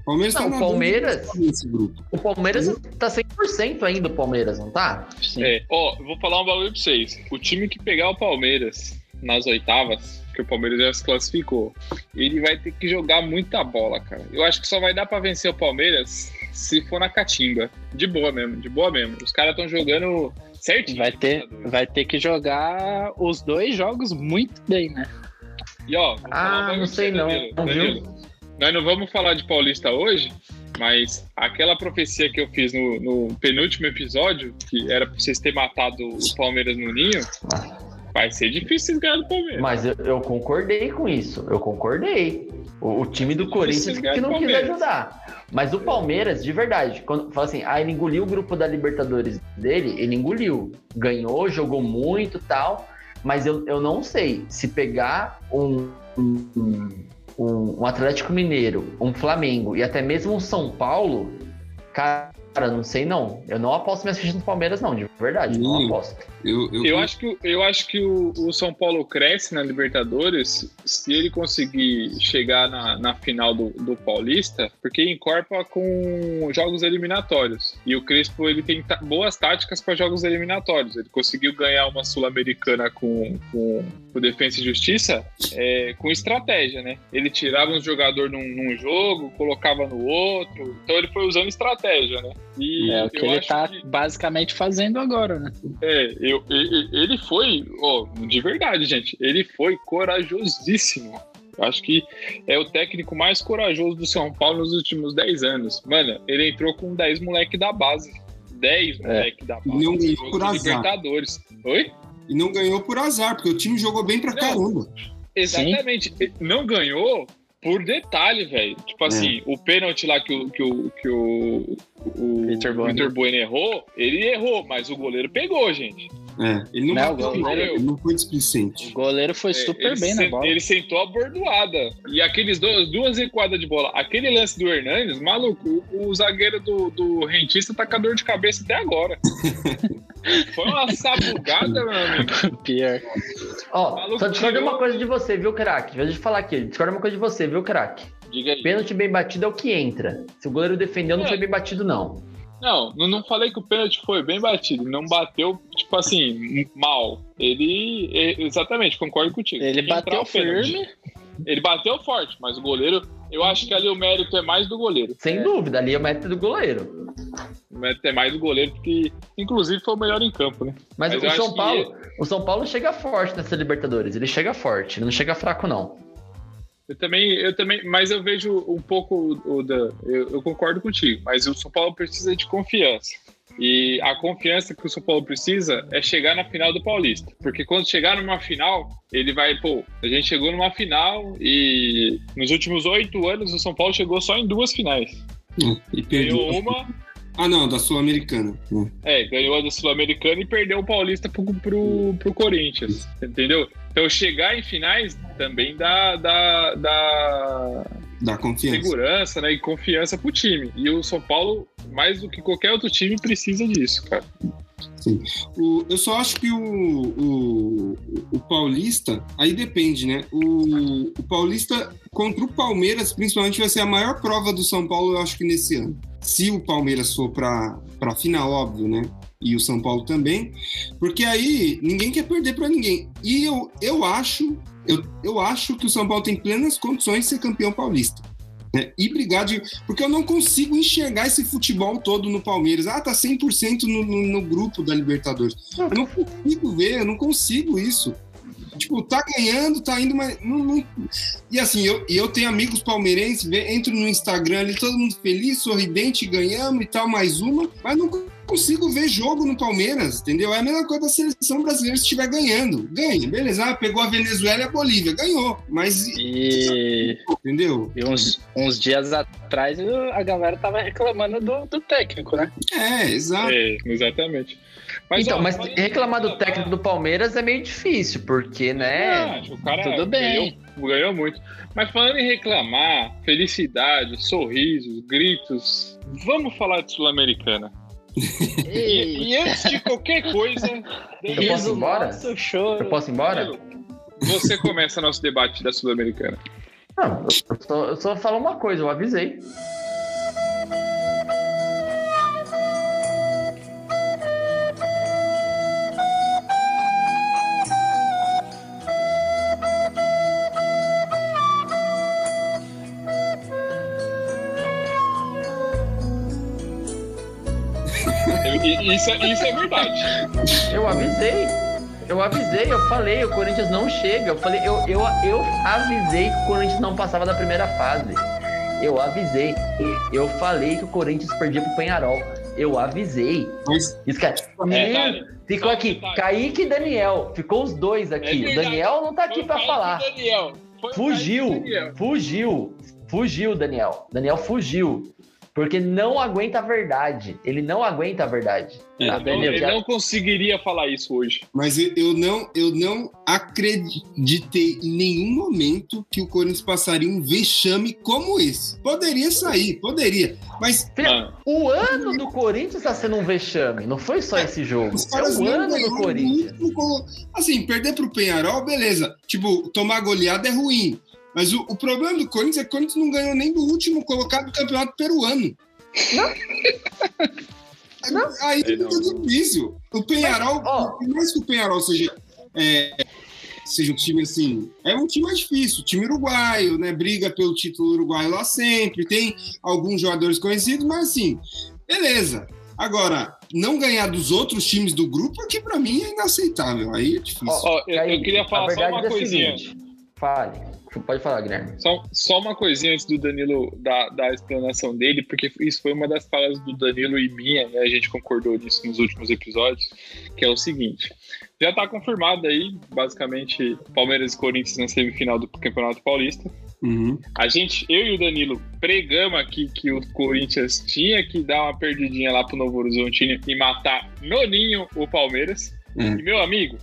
o Palmeiras Não, tá o Palmeiras- dúvida nesse grupo. O Palmeiras tá 100% ainda, o Palmeiras, não tá? Sim. é, ó, eu vou falar um bagulho pra vocês. O time que pegar o Palmeiras nas oitavas, que o Palmeiras já se classificou. Ele vai ter que jogar muita bola, cara. Eu acho que só vai dar pra vencer o Palmeiras se for na catimba. De boa mesmo, de boa mesmo. Os caras estão jogando certinho. Vai ter, vai ter que jogar os dois jogos muito bem, né? E ó, Ah, não sei não, não Danilo. Nós não vamos falar de Paulista hoje, mas aquela profecia que eu fiz no, no penúltimo episódio, que era pra vocês terem matado o Palmeiras no ninho, vai ser difícil ganhar do Palmeiras. Mas eu, eu concordei com isso. Eu concordei. O, o time do Corinthians que não quis ajudar. Mas o Palmeiras, de verdade, quando fala assim, ah, ele engoliu o grupo da Libertadores dele, ele engoliu. Ganhou, jogou muito tal. Mas eu, eu não sei se pegar um, um, um, um Atlético Mineiro, um Flamengo e até mesmo um São Paulo, cara, não sei não. Eu não aposto minhas fichas no Palmeiras, não, de verdade. Não Hum. aposto. Eu, eu, Eu acho que, o- eu acho que o, o São Paulo cresce na Libertadores se ele conseguir chegar na, na final do, do Paulista, porque incorpora com jogos eliminatórios. E o Crespo ele tem boas táticas para jogos eliminatórios. Ele conseguiu ganhar uma Sul-Americana com, com o Defensa e Justiça é, com estratégia, né? Ele tirava um jogador num, num jogo, colocava no outro. Então ele foi usando estratégia, né? E É o que ele acho tá que- basicamente fazendo agora, né? é, eu, e- e- ele foi, ó, de verdade, gente, ele foi corajosíssimo. Acho que é o técnico mais corajoso do São Paulo nos últimos 10 anos. Mano, ele entrou com 10 moleque da base. 10 moleque da base. Não ganhou por azar. Libertadores. Oi? E não ganhou por azar, porque o time jogou bem pra Não. caramba. Exatamente. Não ganhou por detalhe, velho. Tipo assim, o pênalti lá que o, que o, que o, o. Vitor Bueno errou, ele errou, mas o goleiro pegou, gente. É, ele não, Não, o goleiro- ele não foi O displicente. goleiro foi É, super ele bem na bola. Ele sentou a bordoada. E aqueles dois, duas recuadas de bola. Aquele lance do Hernandes, maluco, o, o zagueiro do, do rentista tá com a dor de cabeça até agora. Foi uma sabugada, meu amigo. Pior. Ó, Maluco só discordo uma coisa de você, viu, craque? Deixa eu falar aqui. Discordo uma coisa de você, viu, craque? Diga aí. Pênalti bem batido é o que entra. Se o goleiro defendeu, não É. foi bem batido, não. Não, não, falei que o pênalti foi bem batido. Não bateu, tipo assim, mal. Ele. é, exatamente, concordo contigo. Ele que bateu pênalti. firme. Ele bateu forte, mas o goleiro. Eu acho que ali o mérito é mais do goleiro. Sem dúvida, ali é o mérito do goleiro. O mérito é mais do goleiro, porque, inclusive, foi o melhor em campo, né? Mas, Mas o São que Paulo, o São Paulo chega forte nessa Libertadores. Ele chega forte, ele não chega fraco, não. Eu também, eu também, mas eu vejo um pouco o, o da. Eu, eu concordo contigo, mas o São Paulo precisa de confiança. E a confiança que o São Paulo precisa é chegar na final do Paulista. Porque quando chegar numa final, ele vai, pô, a gente chegou numa final e nos últimos oito anos o São Paulo chegou só em duas finais. E perdeu. Ganhou uma, Ah, não, da Sul-Americana. É. é, ganhou a da Sul-Americana e perdeu o Paulista pro, pro, pro Corinthians. Entendeu? Então chegar em finais também dá, dá, dá, Dá confiança. segurança né, e confiança pro time. E o São Paulo, mais do que qualquer outro time, precisa disso, cara. O- eu só acho que o, o, o Paulista, aí depende, né? O, o Paulista contra o Palmeiras, principalmente, vai ser a maior prova do São Paulo, eu acho que nesse ano. Se o Palmeiras for para a final, óbvio, né? E o São Paulo também, porque aí ninguém quer perder para ninguém. E eu, eu acho, eu, eu acho que o São Paulo tem plenas condições de ser campeão paulista. Né? E brigar de. Porque eu não consigo enxergar esse futebol todo no Palmeiras. Ah, tá 100% no, no, no grupo da Libertadores. Eu não consigo ver, eu não consigo isso. Tipo, tá ganhando, tá indo, mas. Não, não- E assim, eu, e eu tenho amigos palmeirenses, entro no Instagram ali, todo mundo feliz, sorridente, ganhamos e tal, mais uma, mas não consigo ver jogo no Palmeiras, entendeu? É a mesma coisa da seleção brasileira se estiver ganhando. Ganha, beleza. Ah, pegou a Venezuela e a Bolívia, ganhou. Mas, E, entendeu? e uns, uns dias atrás a galera tava reclamando do, do técnico, né? É, exato. É, exatamente. Mas, então, ó, mas reclamar do técnico do Palmeiras é meio difícil, porque, né? Ah, o cara tudo bem. Ganhou, ganhou muito. Mas falando em reclamar, felicidade, sorrisos, gritos, vamos falar de Sul-Americana. E, e antes de qualquer coisa, Eu posso ir embora? Eu posso ir embora? Você começa nosso debate da Sul-Americana. Não, eu só, eu só falo uma coisa, eu avisei. Isso, é- isso é verdade. Eu avisei. Eu avisei, eu falei, o Corinthians não chega. Eu falei, eu, eu, eu avisei que o Corinthians não passava da primeira fase. Eu avisei. Eu falei que o Corinthians perdia pro Penharol. Eu avisei. Isso, cara. Menino, Detalhe, ficou só um aqui. detalhe. Kaique e Daniel. Ficou os dois aqui. É o. Daniel não tá aqui Kaique falar. Daniel. Fugiu. Daniel. Fugiu. Fugiu, Daniel. Daniel fugiu. Porque não aguenta a verdade. Ele não aguenta a verdade. É. Tá, Daniel, ele já- não conseguiria falar isso hoje. Mas eu, eu não, eu não acreditei em nenhum momento que o Corinthians passaria um vexame como esse. Poderia sair, poderia. Mas Filha, Mano, O ano do Corinthians tá sendo um vexame. Não foi só esse jogo. os É o ano do Corinthians. muito Assim, perder pro Penharol, beleza. Tipo, tomar goleada é ruim. Mas o, o problema do Corinthians é que o Corinthians não ganhou nem do último colocado do campeonato peruano. Não. Aí Sei não. fica difícil. O Penharol, por mais que o Penharol seja, é, seja um time assim, é um time mais difícil. Time uruguaio, né? Briga pelo título uruguaio lá sempre. Tem alguns jogadores conhecidos, mas assim, beleza. Agora, não ganhar dos outros times do grupo, aqui pra mim é inaceitável. Aí é difícil. ó, eu, eu Kaique, queria falar só uma é coisinha. seguinte. Fale. Pode falar, Guilherme. Só, só uma coisinha antes do Danilo dar, dar a explanação dele, porque isso foi uma das falas do Danilo e minha, né? A gente concordou nisso nos últimos episódios, que é o seguinte. Já tá confirmado aí, basicamente, Palmeiras e Corinthians na semifinal do Campeonato Paulista. Uhum. A gente, eu e o Danilo, pregamos aqui que o Corinthians tinha que dar uma perdidinha lá pro Novo Horizontino e matar no ninho o Palmeiras. Hum. E, meu amigo,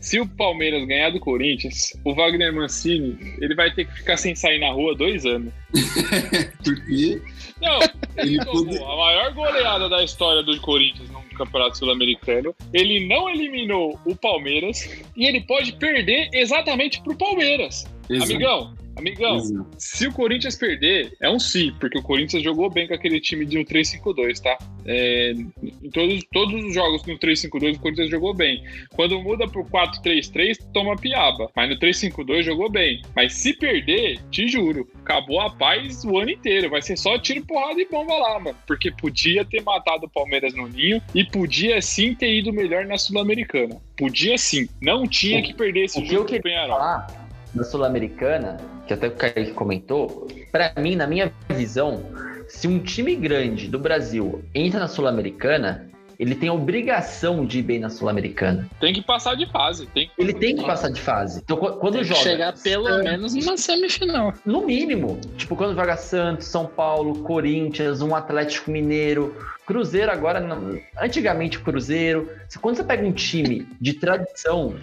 se o Palmeiras ganhar do Corinthians, o Wagner Mancini, ele vai ter que ficar sem sair na rua dois anos. Porque Não, ele pode... a maior goleada da história do Corinthians no Campeonato Sul-Americano. Ele não eliminou o Palmeiras e ele pode perder exatamente pro Palmeiras. Amigão, amigão, Exato. se o Corinthians perder, é um sim, porque o Corinthians jogou bem com aquele time de um 3-5-2, tá? É, em todos, todos os jogos no 3-5-2 o Corinthians jogou bem. Quando muda pro 4-3-3, toma piaba. Mas no 3-5-2 jogou bem. Mas se perder, te juro, acabou a paz o ano inteiro. Vai ser só tiro, porrada e bomba lá, mano. Porque podia ter matado o Palmeiras no ninho e podia sim ter ido melhor na Sul-Americana. Podia sim. Não tinha que perder esse o que jogo eu pro Penharol. falar da Sul-Americana, que até o Kaique comentou, pra mim, na minha visão, se um time grande do Brasil entra na Sul-Americana, ele tem a obrigação de ir bem na Sul-Americana. Tem que passar de fase. Tem que Ele passar tem de que fase. passar de fase. Então, qu- quando Tem que joga. chegar pelo Santos, menos numa semifinal. No mínimo. Tipo, quando joga Santos, São Paulo, Corinthians, um Atlético Mineiro, Cruzeiro agora. não- Antigamente, Cruzeiro. Se- Quando você pega um time de tradição,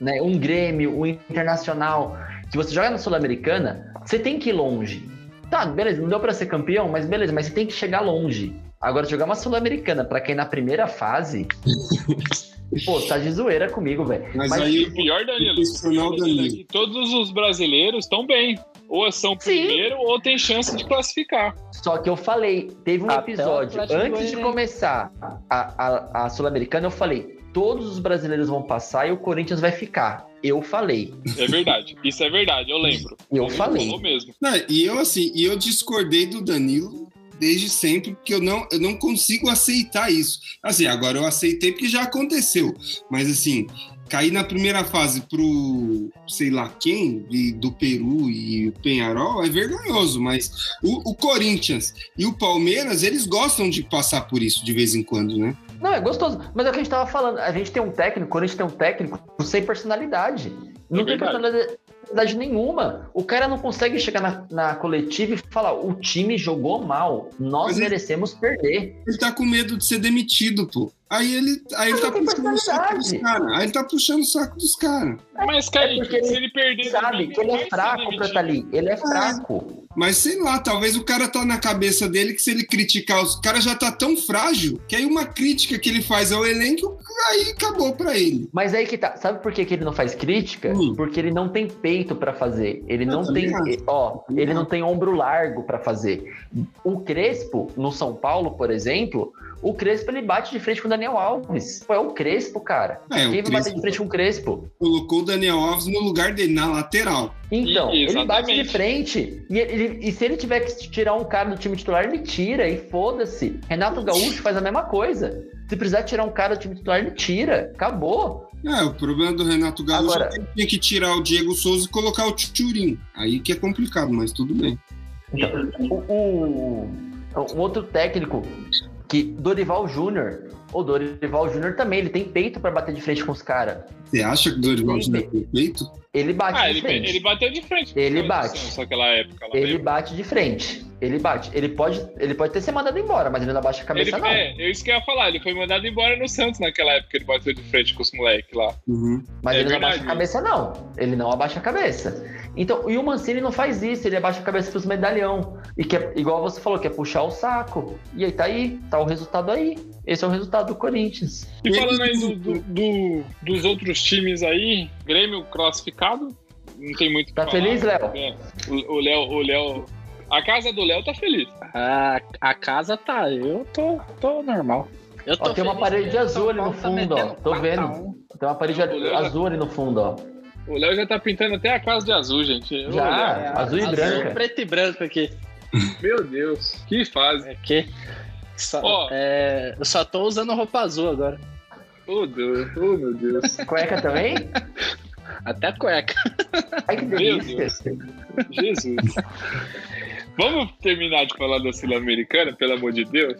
né, um Grêmio, um Internacional, que você joga na Sul-Americana, você tem que ir longe. Tá, beleza, não deu pra ser campeão, mas beleza, mas você tem que chegar longe. Agora, jogar uma Sul-Americana pra cair na primeira fase. pô, tá de zoeira comigo, velho. Mas, Mas, aí o pior, Danilo, O profissional o pior, Danilo, é que todos os brasileiros estão bem. Ou são Sim. primeiro ou tem chance de classificar. Só que eu falei, teve um Até episódio antes de começar a, a, a Sul-Americana, eu falei, todos os brasileiros vão passar e o Corinthians vai ficar. Eu falei. É verdade. Isso é verdade, eu lembro. Eu Ele falei. Falou mesmo. Não, e eu assim, e eu discordei do Danilo desde sempre, porque eu não, eu não consigo aceitar isso. Assim, agora eu aceitei porque já aconteceu. Mas assim, cair na primeira fase pro sei lá quem, de- do Peru e o Penharol, é vergonhoso. Mas o, o Corinthians e o Palmeiras, eles gostam de passar por isso de vez em quando, né? Não, é gostoso. Mas é o que a gente tava falando. A gente tem um técnico, o Corinthians tem um técnico sem personalidade. Não É tem personalidade nenhuma. O cara não consegue chegar na, na coletiva e falar: o time jogou mal, nós Mas ele- merecemos perder. Ele tá com medo de ser demitido, pô. Aí ele, aí ele tá não tem puxando o saco dos caras. Aí ele tá puxando o saco dos caras. Mas, Kaique, porque se ele perder. Sabe que ele é fraco, demitido. Pratali. Ele é fraco. Mas sei lá, talvez o cara tá na cabeça dele que se ele criticar os. O cara já tá tão frágil que aí uma crítica que ele faz ao elenco, aí acabou pra ele. Mas aí que tá. Sabe por que, que ele não faz crítica? Hum. Porque ele não tem peito pra fazer. Ele Eu não tem. acho. Ó, ele não tem ombro largo pra fazer. O Crespo, no São Paulo, por exemplo, O Crespo ele bate de frente com o Daniel Alves. Pô, é o Crespo, cara. É, Quem vai bater de frente com o Crespo? Colocou o Daniel Alves no lugar dele, na lateral. Então, E- ele bate de frente. E, ele- e se ele tiver que tirar um cara do time titular, ele tira. E foda-se. Renato Gaúcho faz a mesma coisa. Se precisar tirar um cara do time titular, ele tira. Acabou. É, o problema do Renato Gaúcho Agora- é que ele tinha que tirar o Diego Souza e colocar o Turin. Aí que é complicado, mas tudo bem. Então, o, o- um outro técnico que Dorival Júnior. O Dorival Júnior também, ele tem peito pra bater de frente com os caras. Você acha que o Dorival Júnior é perfeito? Ele bate Ah, de ele, frente. ele bateu de frente. Ele o bate. Santos naquela época lá. Ele bate de frente. Ele bate. Ele pode, ele pode ter se mandado embora, mas ele não abaixa a Ele, cabeça, não. é, é isso que eu ia falar. Ele foi mandado embora no Santos naquela época. Ele bateu de frente com os moleques lá. Uhum. Mas É ele não abaixa a verdade. cabeça, não. Ele não abaixa a cabeça. Então, e o Mancini não faz isso, ele abaixa a cabeça pros medalhão. E que é, igual você falou, quer puxar o saco. E aí tá aí, tá o resultado aí. Esse é o resultado do Corinthians. E falando aí do, do- do- dos outros times aí, Grêmio classificado, não tem muito o que Tá falar. feliz, Léo? É, O Léo, o Léo. A casa do Léo tá feliz. A, a casa tá, eu tô, tô normal. Eu Ó, tem uma parede que azul ali no tá fundo, ó. metendo Tô 4 a vendo. 1. Tem uma parede azul ali no fundo, ó. O Léo já tá pintando até a casa de azul, gente. Ô, Já. Léo, azul e branca. preto e branco aqui. Meu Deus, que fase. Aqui. Só, Ó. é, eu só tô usando roupa azul agora. Oh, Deus, oh meu Deus. Cueca também? Até cueca. Ai, que delícia. Jesus. Vamos terminar de falar da Sul-Americana, pelo amor de Deus?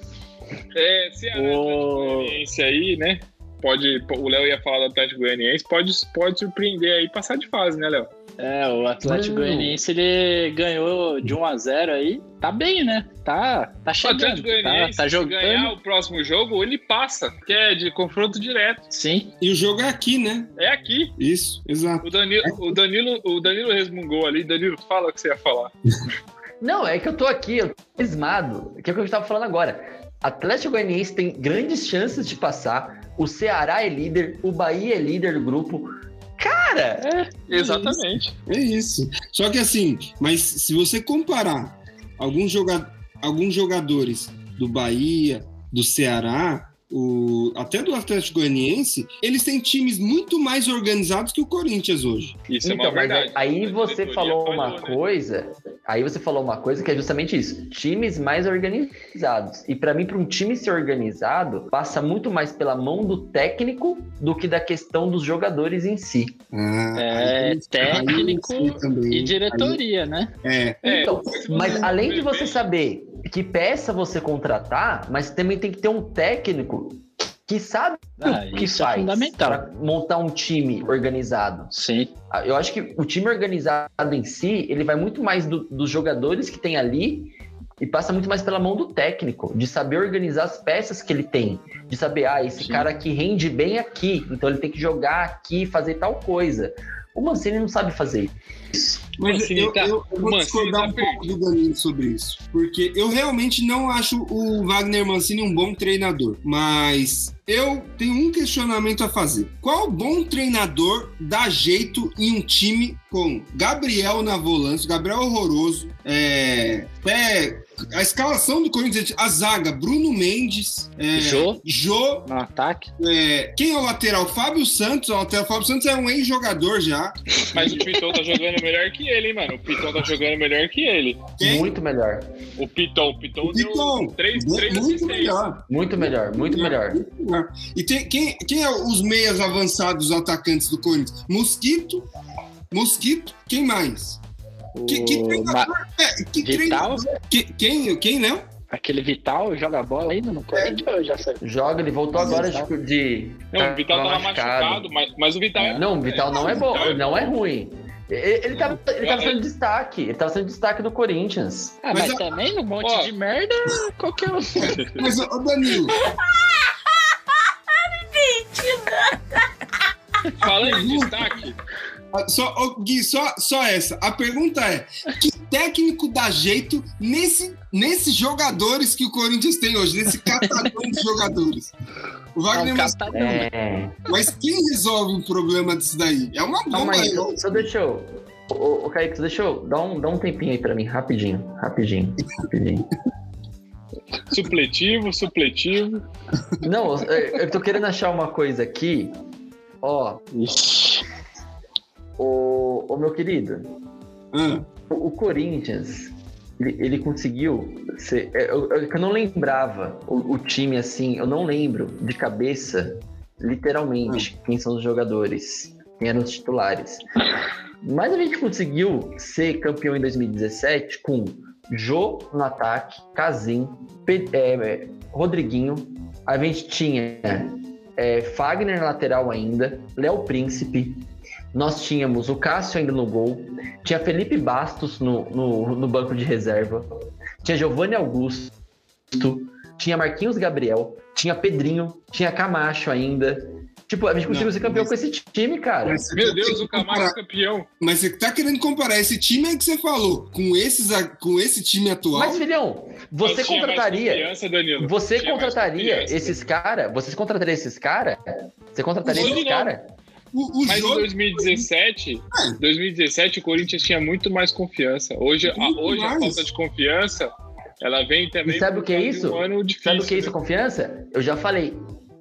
É, Ceará Ô. Atlético Goianiense aí, né? Pode, o Léo ia falar do Atlético Goianiense, pode, pode surpreender aí, passar de fase, né, Léo? É, o Atlético Não. Goianiense ele ganhou de 1 a 0 aí. Tá bem, né? Tá, tá O chegando. Atlético Tá, Goianiense, tá se jogando. ganhar o próximo jogo, ele passa, que é de confronto direto. Sim. E o jogo é aqui, né? É aqui. Isso, exato. O Danilo, o Danilo, o Danilo resmungou ali. Danilo, fala o que você ia falar. Não, é que eu tô aqui, eu tô esmado. Que é o que eu estava falando agora. Atlético Goianiense tem grandes chances de passar. O Ceará é líder, o Bahia é líder do grupo. Cara, Exatamente. É isso. Só que assim, mas se você comparar alguns, joga alguns jogadores do Bahia, do Ceará, o, até do Atlético Goianiense, eles têm times muito mais organizados que o Corinthians hoje. Isso é então, uma mas verdade. aí A você falou falhou, uma né? coisa. Aí você falou uma coisa que é justamente isso: times mais organizados. E pra mim, para um time ser organizado, passa muito mais pela mão do técnico do que da questão dos jogadores em si. Ah, É, aí- técnico aí também. E diretoria, né? É, É, Então, mas você- além de você saber que peça você contratar, mas também tem que ter um técnico que sabe Ah, o que é faz fundamental. para montar um time organizado. Sim. Ah, Eu acho que o time organizado em si, ele vai muito mais do- dos jogadores que tem ali e passa muito mais pela mão do técnico, de saber organizar as peças que ele tem, de saber, ah, esse Sim. cara aqui rende bem aqui, então ele tem que jogar aqui, fazer tal coisa. O Mancini não sabe fazer isso. Mas Mancini eu, tá- eu- eu vou discordar tá um pouco do Danilo sobre isso. Porque eu realmente não acho o Wagner Mancini um bom treinador. Mas eu tenho um questionamento a fazer. Qual bom treinador dá jeito em um time com Gabriel na volância, Gabriel horroroso, é, até a escalação do Corinthians, a zaga, Bruno Mendes, é, Jô Jô, no ataque. é, quem é o lateral? Fábio Santos. O lateral Fábio Santos é um ex-jogador já. Mas o Piton tá jogando melhor que ele, hein, mano? O Piton tá jogando melhor que ele. Quem? Muito melhor. O Piton, o Piton O Piton. deu três, Muito três assistências. melhor. Muito melhor, muito melhor. E tem, quem, quem é os meias avançados atacantes do Corinthians? Mosquito, Mosquito, quem mais? Que, que O treinador? Ma- É, que Vital, treinador? Que- quem, quem, Léo? aquele Vital joga bola ainda no Corinthians, eu já sei. Joga, ele voltou agora de. de Não, o Vital tava machucado, mas, mas o Vital é Não, o Vital não é bom, não é ruim. Ele, ele, tava, ele tava sendo destaque, ele tava sendo destaque do Corinthians. Ah, Mas mas, a- também no monte Ó. de merda, qualquer um. Mas, ô Danilo, Falando em destaque, só, ô, Gui, só, só essa. A pergunta é: que técnico dá jeito nesse, nesses jogadores que o Corinthians tem hoje, nesse catadão de jogadores? O Wagner, Não, mas, catadão. É. mas quem resolve um problema disso daí? É uma bomba. aí, aí. só, só deixa eu. Ô, ô Kaique, só deixa eu. Dá um, dá um tempinho aí pra mim, rapidinho, rapidinho, rapidinho. Supletivo, supletivo. Não, eu eu tô querendo achar uma coisa aqui. Ó, o, o meu querido, Ah, o, o Corinthians, ele, ele conseguiu ser. é, Eu, eu, eu não lembrava o, o time assim, eu não lembro de cabeça, literalmente, quem são os jogadores, quem eram os titulares. Mas a gente conseguiu ser campeão em 2017 com Jô no ataque, Casim, é, Rodriguinho. A gente tinha é, Fagner lateral ainda, Léo Príncipe. Nós tínhamos o Cássio ainda no gol. Tinha Felipe Bastos no, no, no banco de reserva. Tinha Giovanni Augusto. Tinha Marquinhos Gabriel. Tinha Pedrinho. Tinha Camacho ainda. Tipo, a gente conseguiu ser campeão mas- com esse time, cara. mas você Meu Deus, o Camargo comparar- é campeão. Mas você tá querendo comparar esse time aí que você falou com, esses, a- com esse time atual? Mas, filhão, você mais contrataria. confiança, Danilo. Você contrataria esses caras? Você contrataria esses caras? Você contrataria esses caras? o, o Mas em jogo 2017, 2017 o Corinthians tinha muito mais confiança. Hoje, a, hoje a mais. falta de confiança, ela vem também E sabe por o que é isso? Um difícil, Sabe o que é isso, né? confiança? Eu já falei.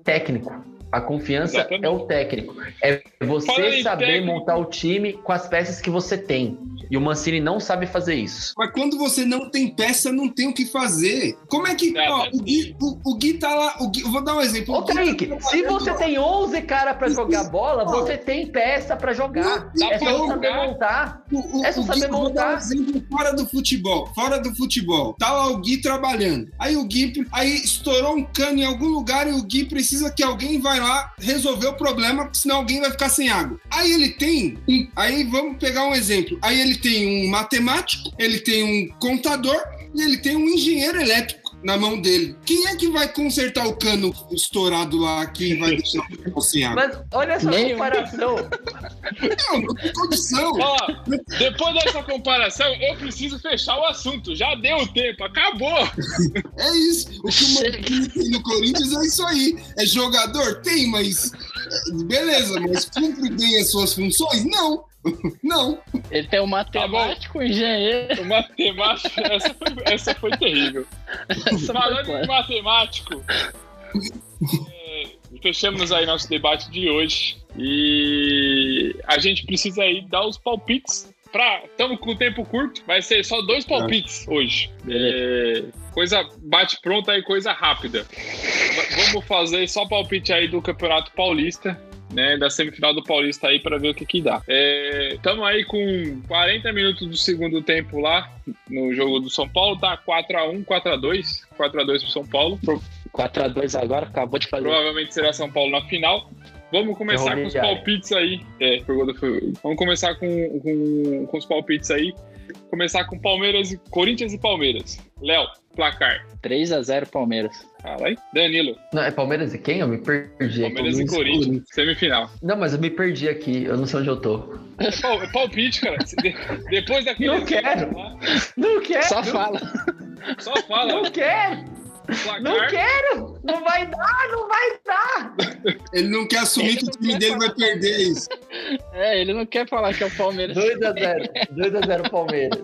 Técnico. A confiança Exatamente. é o técnico. É você Fala saber montar o time com as peças que você tem. E o Mancini não sabe fazer isso. Mas quando você não tem peça, não tem o que fazer. Como é que. É, ó, é o, Gui, o, o Gui tá lá. O Gui, eu vou dar um exemplo. Ô, tá Kaique, se trabalhando você tem 11 caras pra jogar bola, você tem peça pra jogar. É só saber montar. O, o, É só o Gui, saber eu vou dar um montar. exemplo fora do futebol. Fora do futebol. Tá lá o Gui trabalhando. Aí o Gui. Aí estourou um cano em algum lugar e o Gui precisa que alguém vai lá resolver o problema, porque senão alguém vai ficar sem água. Aí ele tem. aí vamos pegar um exemplo. Aí ele tem um matemático, ele tem um contador e ele tem um engenheiro elétrico. Na mão dele. Quem é que vai consertar o cano estourado lá que vai deixar o sem água? Mas olha essa Nenhum. comparação. Não, não tem condição. Ó, depois dessa comparação, eu preciso fechar o assunto. Já deu o tempo, acabou. É isso. O que o Mancini tem no Corinthians é isso aí. É jogador? Tem, mas. é, Beleza, mas cumpre bem as suas funções? Não. Não. Ele tem um matemático, um engenheiro. O matemático, essa foi, essa foi terrível. Essa Falando foi em matemático, é, fechamos aí nosso debate de hoje e a gente precisa aí dar os palpites. Estamos com o tempo curto, vai ser só dois palpites hoje. É, coisa bate pronta aí, coisa rápida. Vamos fazer só palpite aí do Campeonato Paulista. Né, da semifinal do Paulista aí para ver o que que dá. Estamos aí com 40 minutos do segundo tempo lá no jogo do São Paulo, tá 4x1, 4x2, 4x2 pro São Paulo. Pro- 4x2 agora, acabou de fazer. provavelmente será São Paulo na final. Vamos começar com os palpites aí. É, Vamos começar com, com, com os palpites aí. Começar com Palmeiras e Corinthians e Palmeiras. Léo, placar. 3x0 Palmeiras. Fala aí. Danilo, Não, é Palmeiras e quem? Eu me perdi aqui. Palmeiras e Corinthians. Semifinal. Não, mas eu me perdi aqui. Eu não sei onde eu tô. É, pal- é palpite, cara. De- depois daquele. Não quero. Não quero! Só fala. Só fala. Não quero! placar. Não quero! Não vai dar, não vai dar! Ele não quer assumir Ele que o time dele vai falar. perder isso. É, ele não quer falar que é o Palmeiras. 2x0. 2x0 Palmeiras.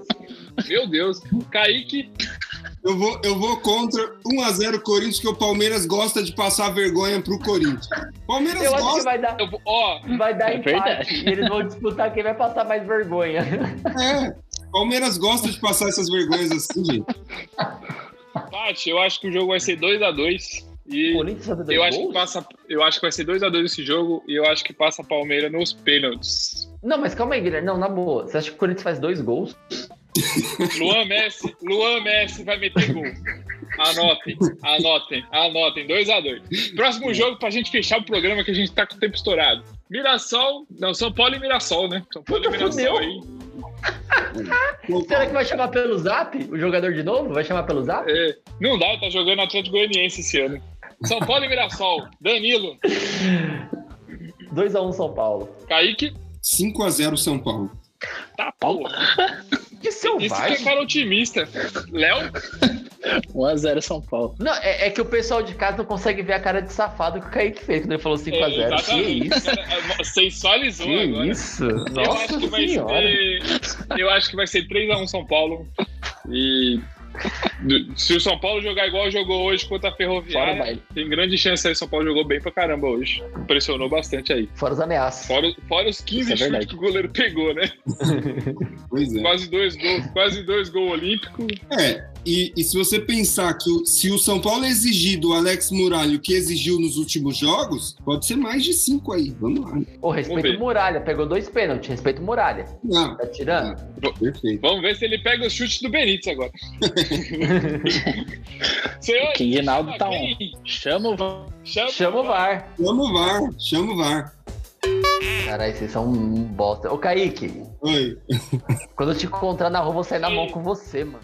Meu Deus. Kaique. Eu vou, eu vou contra 1x0 Corinthians, que o Palmeiras gosta de passar vergonha pro Corinthians. Palmeiras Eu acho que gosta. vai dar, eu vou- Ó, vai dar É empate. verdade. E eles vão disputar quem vai passar mais vergonha. É. Palmeiras gosta de passar essas vergonhas assim, gente. Tati, eu acho que o jogo vai ser 2x2. E Corinthians fazer dois eu acho, que passa, eu acho que vai ser 2x2 esse jogo e eu acho que passa a Palmeiras nos pênaltis. Não, mas calma aí, Guilherme. Não, na boa. Você acha que o Corinthians faz dois gols? Luan Messi, Luan Messi vai meter gol. Anotem, anotem, anotem. 2x2. Próximo jogo pra gente fechar o programa que a gente tá com o tempo estourado. Mirassol, não, São Paulo e Mirassol, né? São Paulo e Puta, Mirassol fudeu. aí. Será que vai chamar pelo zap? O jogador de novo? Vai chamar pelo zap? É, não dá, tá jogando Atlético Goianiense esse ano. São Paulo e Mirassol. Danilo, 2x1 São Paulo. Kaique, 5x0 São Paulo. tá porra. Que Isso que é selvagem. cara otimista. Léo, 1x0 São Paulo. Não, é, é que o pessoal de casa não consegue ver a cara de safado que o Kaique fez quando ele falou 5x0. é, que isso? Cara, Sensualizou Que agora. isso? Eu acho Nossa que vai senhora. ser. Eu acho que vai ser 3x1 São Paulo. E Se o São Paulo jogar igual jogou hoje contra a Ferroviária, tem grande chance aí. São Paulo jogou bem pra caramba hoje. Impressionou bastante aí. Fora as ameaças. Fora, fora os 15 Isso é chutes que o goleiro pegou, né? Pois é. Quase dois gols, quase dois gols olímpicos. É, e, e se você pensar que o- se o São Paulo exigir do Alex Muralha o que exigiu nos últimos jogos, pode ser mais de cinco aí. Vamos lá. Ô, respeito ver. o Muralha, pegou dois pênaltis, respeito o Muralha. Não, Tá tirando? perfeito. Vamos ver se ele pega os chutes do Benítez agora. Senhor, Que Guinaldo tá on. Chama o. Chama, Chama o VAR. Chama o VAR, chama o VAR. Caralho, vocês são um bosta. Ô, Kaique, Oi. quando eu te encontrar na rua, eu vou sair na mão com você, mano.